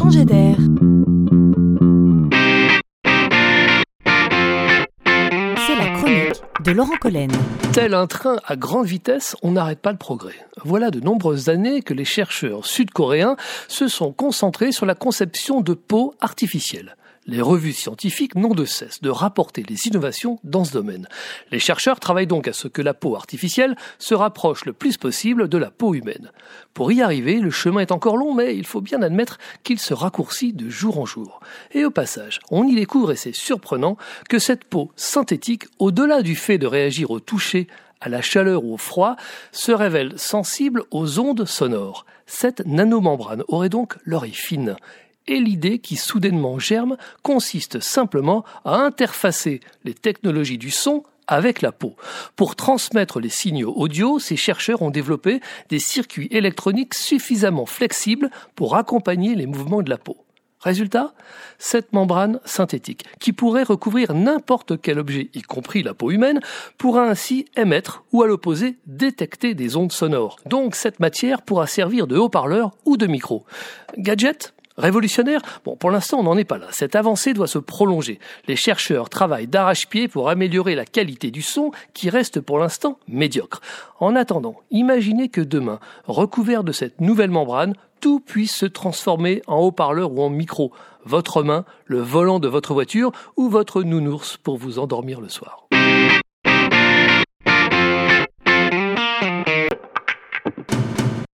C'est la chronique de Laurent Collen. Tel un train à grande vitesse, on n'arrête pas le progrès. Voilà de nombreuses années que les chercheurs sud-coréens se sont concentrés sur la conception de peaux artificielles. Les revues scientifiques n'ont de cesse de rapporter les innovations dans ce domaine. Les chercheurs travaillent donc à ce que la peau artificielle se rapproche le plus possible de la peau humaine. Pour y arriver, le chemin est encore long, mais il faut bien admettre qu'il se raccourcit de jour en jour. Et au passage, on y découvre, et c'est surprenant, que cette peau synthétique, au-delà du fait de réagir au toucher, à la chaleur ou au froid, se révèle sensible aux ondes sonores. Cette nanomembrane aurait donc l'oreille fine et l'idée qui soudainement germe consiste simplement à interfacer les technologies du son avec la peau. Pour transmettre les signaux audio, ces chercheurs ont développé des circuits électroniques suffisamment flexibles pour accompagner les mouvements de la peau. Résultat Cette membrane synthétique, qui pourrait recouvrir n'importe quel objet, y compris la peau humaine, pourra ainsi émettre ou à l'opposé détecter des ondes sonores. Donc cette matière pourra servir de haut-parleur ou de micro. Gadget? Révolutionnaire Bon, pour l'instant, on n'en est pas là. Cette avancée doit se prolonger. Les chercheurs travaillent d'arrache-pied pour améliorer la qualité du son qui reste pour l'instant médiocre. En attendant, imaginez que demain, recouvert de cette nouvelle membrane, tout puisse se transformer en haut-parleur ou en micro. Votre main, le volant de votre voiture ou votre nounours pour vous endormir le soir.